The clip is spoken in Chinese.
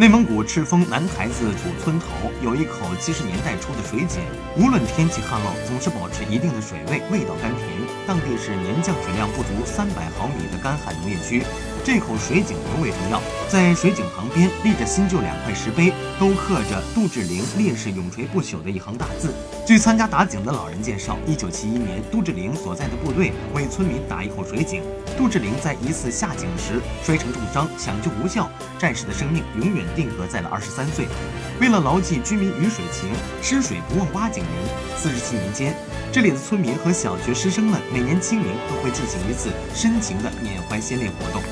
内蒙古赤峰南台子土村头有一口七十年代初的水井，无论天气旱涝，总是保持一定的水位，味道甘甜。当地是年降水量不足三百毫米的干旱农业区。这口水井尤为重要，在水井旁边立着新旧两块石碑，都刻着杜志玲烈士永垂不朽的一行大字。据参加打井的老人介绍，一九七一年，杜志玲所在的部队为村民打一口水井，杜志玲在一次下井时摔成重伤，抢救无效，战士的生命永远定格在了二十三岁。为了牢记居民鱼水情，吃水不忘挖井人，四十七年间，这里的村民和小学师生们每年清明都会进行一次深情的缅怀先烈活动。